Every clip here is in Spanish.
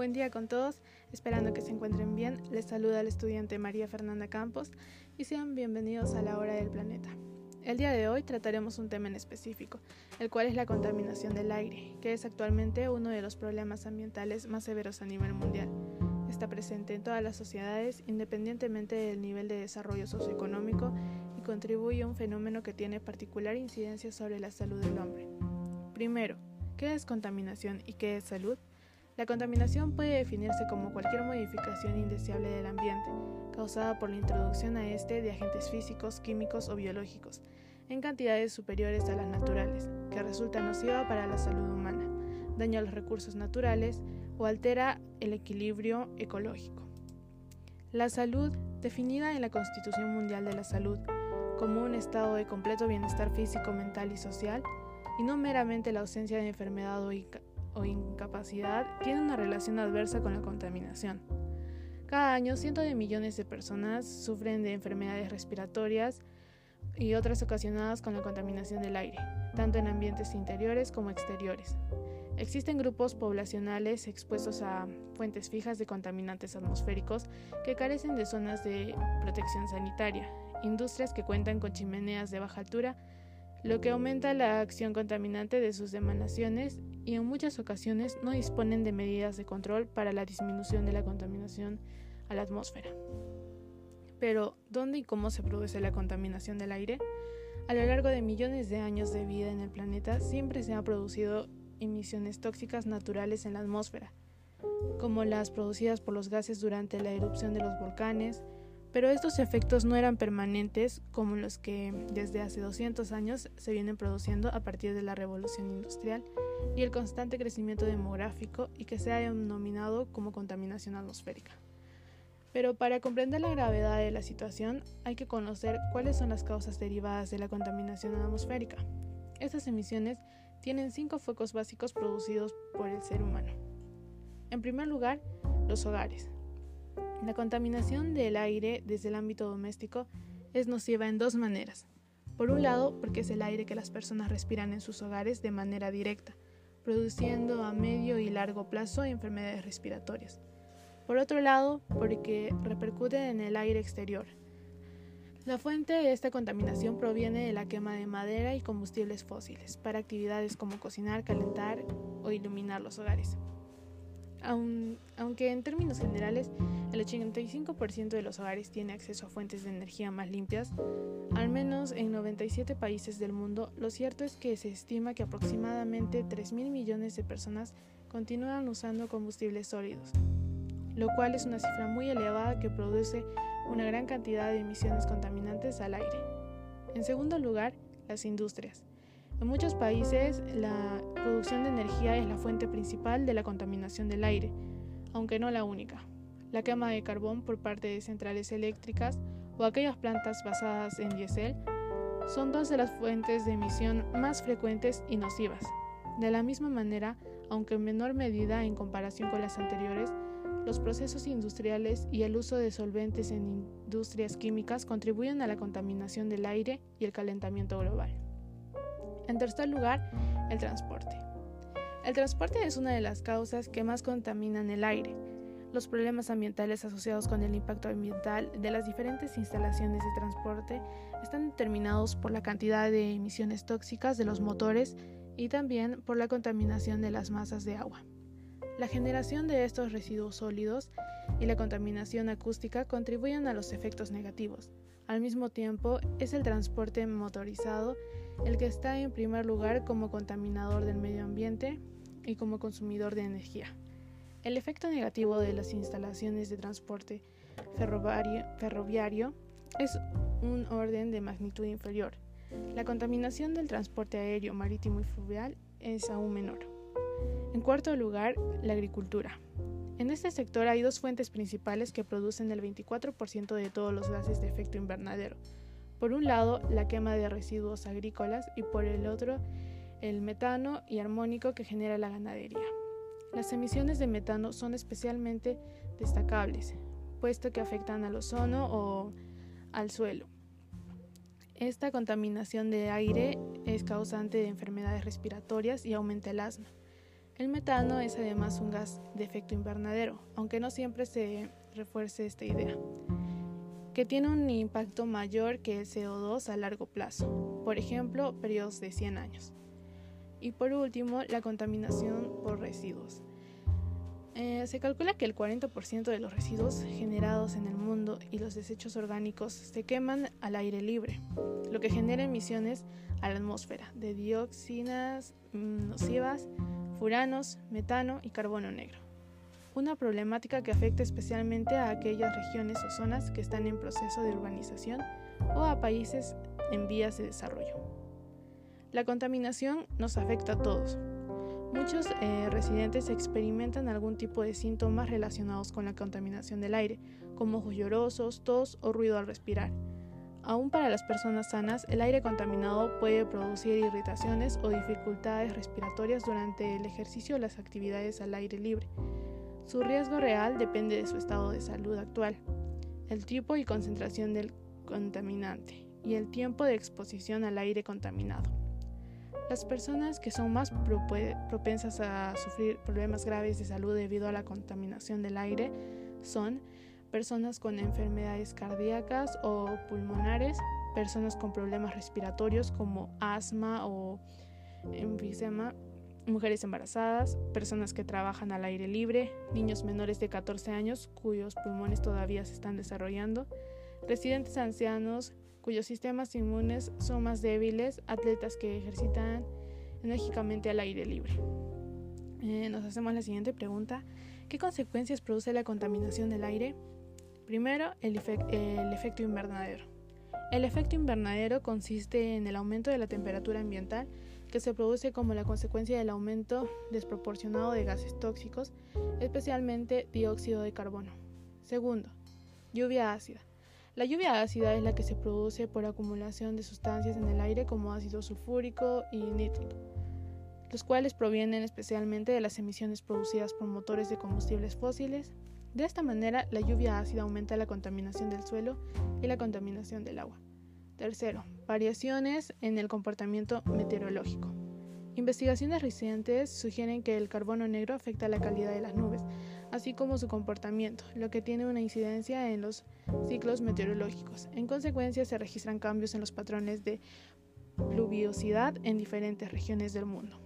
Buen día con todos, esperando que se encuentren bien. Les saluda el estudiante María Fernanda Campos y sean bienvenidos a la hora del planeta. El día de hoy trataremos un tema en específico, el cual es la contaminación del aire, que es actualmente uno de los problemas ambientales más severos a nivel mundial. Está presente en todas las sociedades independientemente del nivel de desarrollo socioeconómico y contribuye a un fenómeno que tiene particular incidencia sobre la salud del hombre. Primero, ¿qué es contaminación y qué es salud? La contaminación puede definirse como cualquier modificación indeseable del ambiente, causada por la introducción a este de agentes físicos, químicos o biológicos, en cantidades superiores a las naturales, que resulta nociva para la salud humana, daña los recursos naturales o altera el equilibrio ecológico. La salud, definida en la Constitución Mundial de la Salud como un estado de completo bienestar físico, mental y social, y no meramente la ausencia de enfermedad o o incapacidad tiene una relación adversa con la contaminación. Cada año, cientos de millones de personas sufren de enfermedades respiratorias y otras ocasionadas con la contaminación del aire, tanto en ambientes interiores como exteriores. Existen grupos poblacionales expuestos a fuentes fijas de contaminantes atmosféricos que carecen de zonas de protección sanitaria, industrias que cuentan con chimeneas de baja altura, lo que aumenta la acción contaminante de sus emanaciones y en muchas ocasiones no disponen de medidas de control para la disminución de la contaminación a la atmósfera. Pero, ¿dónde y cómo se produce la contaminación del aire? A lo largo de millones de años de vida en el planeta siempre se han producido emisiones tóxicas naturales en la atmósfera, como las producidas por los gases durante la erupción de los volcanes, pero estos efectos no eran permanentes como los que desde hace 200 años se vienen produciendo a partir de la revolución industrial y el constante crecimiento demográfico y que se ha denominado como contaminación atmosférica. Pero para comprender la gravedad de la situación hay que conocer cuáles son las causas derivadas de la contaminación atmosférica. Estas emisiones tienen cinco focos básicos producidos por el ser humano. En primer lugar, los hogares, la contaminación del aire desde el ámbito doméstico es nociva en dos maneras. Por un lado, porque es el aire que las personas respiran en sus hogares de manera directa, produciendo a medio y largo plazo enfermedades respiratorias. Por otro lado, porque repercute en el aire exterior. La fuente de esta contaminación proviene de la quema de madera y combustibles fósiles para actividades como cocinar, calentar o iluminar los hogares aunque en términos generales el 85% de los hogares tiene acceso a fuentes de energía más limpias, al menos en 97 países del mundo, lo cierto es que se estima que aproximadamente 3.000 millones de personas continúan usando combustibles sólidos, lo cual es una cifra muy elevada que produce una gran cantidad de emisiones contaminantes al aire. En segundo lugar, las industrias. En muchos países, la producción de energía es la fuente principal de la contaminación del aire, aunque no la única. La quema de carbón por parte de centrales eléctricas o aquellas plantas basadas en diésel son dos de las fuentes de emisión más frecuentes y nocivas. De la misma manera, aunque en menor medida en comparación con las anteriores, los procesos industriales y el uso de solventes en industrias químicas contribuyen a la contaminación del aire y el calentamiento global. En tercer lugar, el transporte. El transporte es una de las causas que más contaminan el aire. Los problemas ambientales asociados con el impacto ambiental de las diferentes instalaciones de transporte están determinados por la cantidad de emisiones tóxicas de los motores y también por la contaminación de las masas de agua. La generación de estos residuos sólidos y la contaminación acústica contribuyen a los efectos negativos. Al mismo tiempo, es el transporte motorizado el que está en primer lugar como contaminador del medio ambiente y como consumidor de energía. El efecto negativo de las instalaciones de transporte ferroviario, es un orden de magnitud inferior. La contaminación del transporte aéreo, marítimo y fluvial es aún menor. En cuarto lugar, la agricultura. En este sector hay dos fuentes principales que producen el 24% de todos los gases de efecto invernadero, por un lado, la quema de residuos agrícolas y por el otro, el metano y armónico que genera la ganadería. Las emisiones de metano son especialmente destacables, puesto que afectan al ozono o al suelo. Esta contaminación de aire es causante de enfermedades respiratorias y aumenta el asma. El metano es además un gas de efecto invernadero, aunque no siempre se refuerce esta idea, que tiene un impacto mayor que el CO2 a largo plazo, por ejemplo, periodos de 100 años. Y por último, la contaminación por residuos. Eh, se calcula que el 40% de los residuos generados en el mundo y los desechos orgánicos se queman al aire libre, lo que genera emisiones a la atmósfera de dioxinas mm, nocivas, furanos, metano y carbono negro. Una problemática que afecta especialmente a aquellas regiones o zonas que están en proceso de urbanización o a países en vías de desarrollo. La contaminación nos afecta a todos. Muchos eh, residentes experimentan algún tipo de síntomas relacionados con la contaminación del aire, como ojos llorosos, tos o ruido al respirar. Aún para las personas sanas, el aire contaminado puede producir irritaciones o dificultades respiratorias durante el ejercicio o las actividades al aire libre. Su riesgo real depende de su estado de salud actual, el tipo y concentración del contaminante y el tiempo de exposición al aire contaminado. Las personas que son más propensas a sufrir problemas graves de salud debido a la contaminación del aire son personas con enfermedades cardíacas o pulmonares, personas con problemas respiratorios como asma o enfisema, mujeres embarazadas, personas que trabajan al aire libre, niños menores de 14 años cuyos pulmones todavía se están desarrollando, residentes ancianos cuyos sistemas inmunes son más débiles, atletas que ejercitan enérgicamente al aire libre. Eh, nos hacemos la siguiente pregunta. ¿Qué consecuencias produce la contaminación del aire? Primero, el, efecto invernadero. El efecto invernadero consiste en el aumento de la temperatura ambiental que se produce como la consecuencia del aumento desproporcionado de gases tóxicos, especialmente dióxido de carbono. Segundo, lluvia ácida. La lluvia ácida es la que se produce por acumulación de sustancias en el aire como ácido sulfúrico y nítrico, los cuales provienen especialmente de las emisiones producidas por motores de combustibles fósiles, de esta manera, la lluvia ácida aumenta la contaminación del suelo y la contaminación del agua. Tercero, variaciones en el comportamiento meteorológico. Investigaciones recientes sugieren que el carbono negro afecta la calidad de las nubes, así como su comportamiento, lo que tiene una incidencia en los ciclos meteorológicos. En consecuencia, se registran cambios en los patrones de pluviosidad en diferentes regiones del mundo.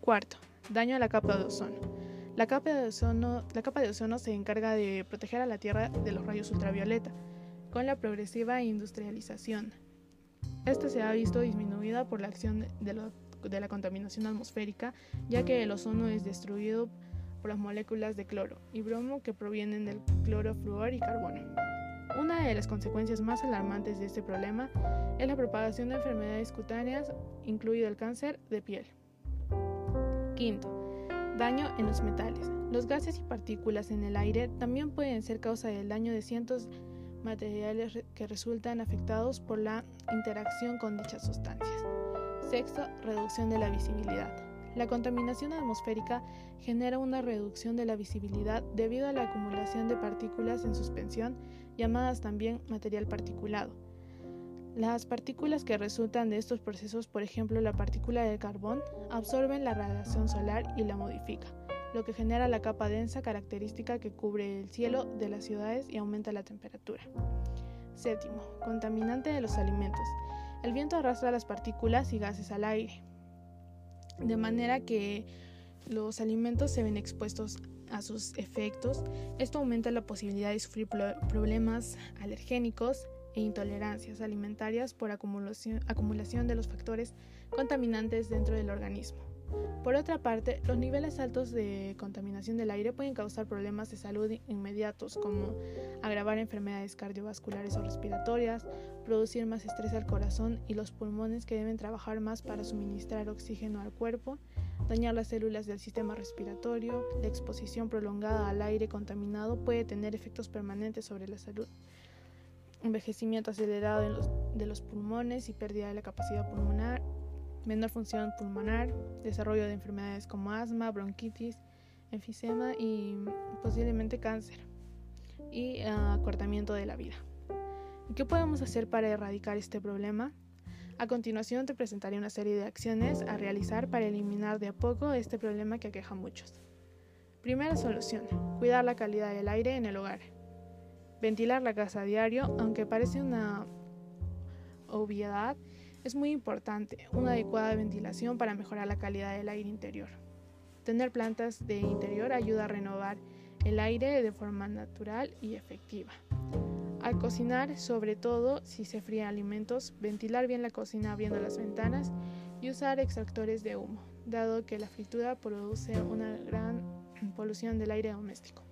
Cuarto, daño a la capa de ozono. La capa, de ozono, la capa de ozono se encarga de proteger a la Tierra de los rayos ultravioleta, con la progresiva industrialización. Esta se ha visto disminuida por la acción de, la contaminación atmosférica, ya que el ozono es destruido por las moléculas de cloro y bromo que provienen del cloro, flúor y carbono. Una de las consecuencias más alarmantes de este problema es la propagación de enfermedades cutáneas, incluido el cáncer de piel. Quinto, Daño en los metales. Los gases y partículas en el aire también pueden ser causa del daño de cientos materiales que resultan afectados por la interacción con dichas sustancias. Sexto, reducción de la visibilidad. La contaminación atmosférica genera una reducción de la visibilidad debido a la acumulación de partículas en suspensión, llamadas también material particulado las partículas que resultan de estos procesos, por ejemplo la partícula de carbón, absorben la radiación solar y la modifica, lo que genera la capa densa característica que cubre el cielo de las ciudades y aumenta la temperatura. Séptimo, contaminante de los alimentos. El viento arrastra las partículas y gases al aire, de manera que los alimentos se ven expuestos a sus efectos. Esto aumenta la posibilidad de sufrir problemas alergénicos, e intolerancias alimentarias por acumulación, acumulación de los factores contaminantes dentro del organismo. Por otra parte, los niveles altos de contaminación del aire pueden causar problemas de salud inmediatos como agravar enfermedades cardiovasculares o respiratorias, producir más estrés al corazón y los pulmones que deben trabajar más para suministrar oxígeno al cuerpo, dañar las células del sistema respiratorio, la exposición prolongada al aire contaminado puede tener efectos permanentes sobre la salud envejecimiento acelerado de los, pulmones y pérdida de la capacidad pulmonar, menor función pulmonar, desarrollo de enfermedades como asma, bronquitis, enfisema y posiblemente cáncer y ah, acortamiento de la vida. ¿Qué podemos hacer para erradicar este problema? A continuación te presentaré una serie de acciones a realizar para eliminar de a poco este problema que aqueja a muchos. Primera solución, cuidar la calidad del aire en el hogar. Ventilar la casa a diario, aunque parece una obviedad, es muy importante, una adecuada ventilación para mejorar la calidad del aire interior. Tener plantas de interior ayuda a renovar el aire de forma natural y efectiva. Al cocinar, sobre todo si se fríen alimentos, ventilar bien la cocina abriendo las ventanas y usar extractores de humo, dado que la fritura produce una gran polución del aire doméstico.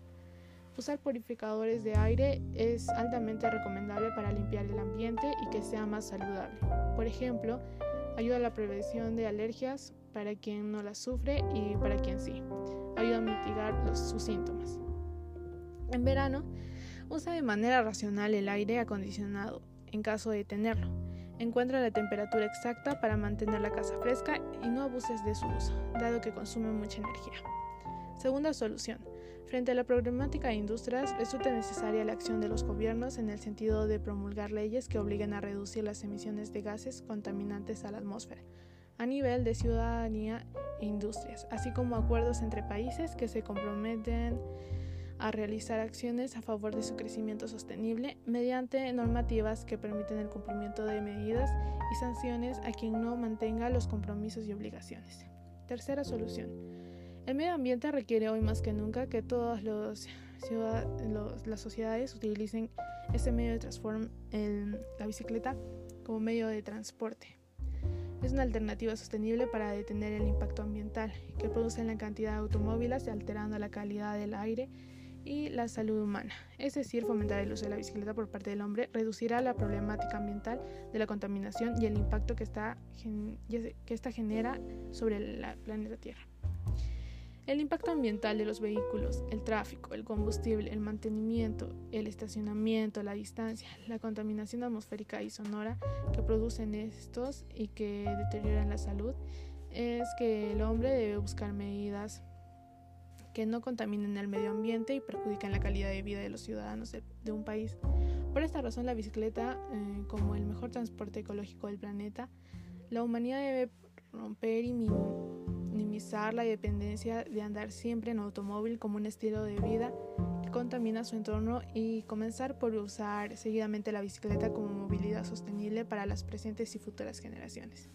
Usar purificadores de aire es altamente recomendable para limpiar el ambiente y que sea más saludable. Por ejemplo, ayuda a la prevención de alergias para quien no las sufre y para quien sí. Ayuda a mitigar sus síntomas. En verano, Usa de manera racional el aire acondicionado, en caso de tenerlo. Encuentra la temperatura exacta para mantener la casa fresca y no abuses de su uso, dado que consume mucha energía. Segunda solución. Frente a la problemática de industrias, resulta necesaria la acción de los gobiernos en el sentido de promulgar leyes que obliguen a reducir las emisiones de gases contaminantes a la atmósfera, a nivel de ciudadanía e industrias, así como acuerdos entre países que se comprometen a realizar acciones a favor de su crecimiento sostenible mediante normativas que permiten el cumplimiento de medidas y sanciones a quien no mantenga los compromisos y obligaciones. Tercera solución. El medio ambiente requiere hoy más que nunca que todas las sociedades utilicen este medio de transporte, la bicicleta, como medio de transporte. Es una alternativa sostenible para detener el impacto ambiental que producen la cantidad de automóviles alterando la calidad del aire y la salud humana. Es decir, fomentar el uso de la bicicleta por parte del hombre reducirá la problemática ambiental de la contaminación y el impacto que esta, que genera sobre el planeta Tierra. El impacto ambiental de los vehículos, el tráfico, el combustible, el mantenimiento, el estacionamiento, la distancia, la contaminación atmosférica y sonora que producen estos y que deterioran la salud, es que el hombre debe buscar medidas que no contaminen el medio ambiente y perjudican la calidad de vida de los ciudadanos de, un país. Por esta razón, la bicicleta, eh, como el mejor transporte ecológico del planeta, la humanidad debe romper y minimizar la dependencia de andar siempre en automóvil como un estilo de vida que contamina su entorno y comenzar por usar seguidamente la bicicleta como movilidad sostenible para las presentes y futuras generaciones.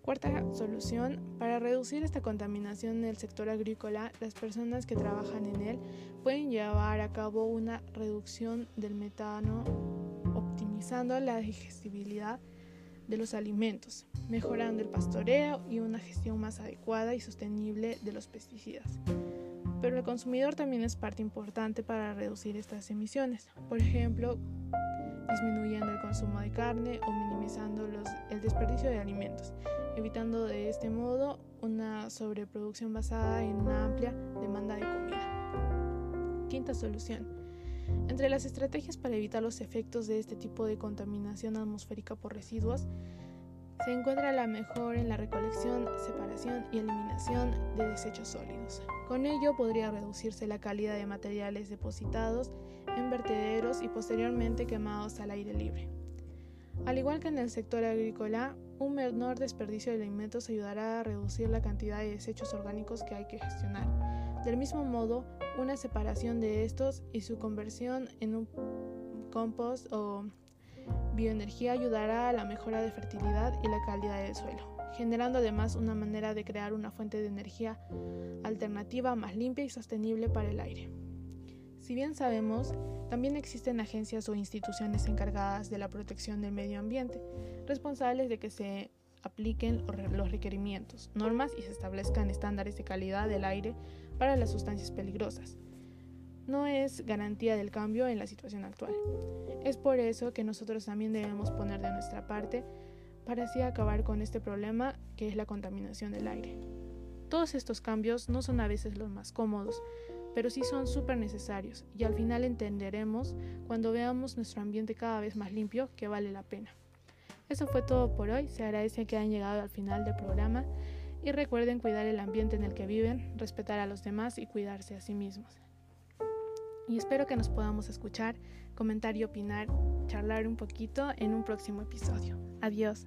Cuarta solución, para reducir esta contaminación en el sector agrícola, las personas que trabajan en él pueden llevar a cabo una reducción del metano optimizando la digestibilidad de los alimentos, mejorando el pastoreo y una gestión más adecuada y sostenible de los pesticidas. Pero el consumidor también es parte importante para reducir estas emisiones. Por ejemplo, disminuyendo el consumo de carne o minimizando el desperdicio de alimentos, evitando de este modo una sobreproducción basada en una amplia demanda de comida. Quinta solución. Entre las estrategias para evitar los efectos de este tipo de contaminación atmosférica por residuos, se encuentra la mejor en la recolección, separación y eliminación de desechos sólidos. Con ello podría reducirse la calidad de materiales depositados en vertederos y posteriormente quemados al aire libre. Al igual que en el sector agrícola, un menor desperdicio de alimentos ayudará a reducir la cantidad de desechos orgánicos que hay que gestionar. Del mismo modo, una separación de estos y su conversión en un compost o bioenergía ayudará a la mejora de fertilidad y la calidad del suelo, generando además una manera de crear una fuente de energía alternativa más limpia y sostenible para el aire. Si bien sabemos, también existen agencias o instituciones encargadas de la protección del medio ambiente, responsables de que se apliquen los requerimientos, normas y se establezcan estándares de calidad del aire para las sustancias peligrosas no es garantía del cambio en la situación actual. Es por eso que nosotros también debemos poner de nuestra parte para así acabar con este problema que es la contaminación del aire. Todos estos cambios no son a veces los más cómodos, pero sí son súper necesarios y al final entenderemos cuando veamos nuestro ambiente cada vez más limpio que vale la pena. Eso fue todo por hoy, se agradece que hayan llegado al final del programa y recuerden cuidar el ambiente en el que viven, respetar a los demás y cuidarse a sí mismos y espero que nos podamos escuchar, comentar y opinar, charlar un poquito en un próximo episodio. Adiós.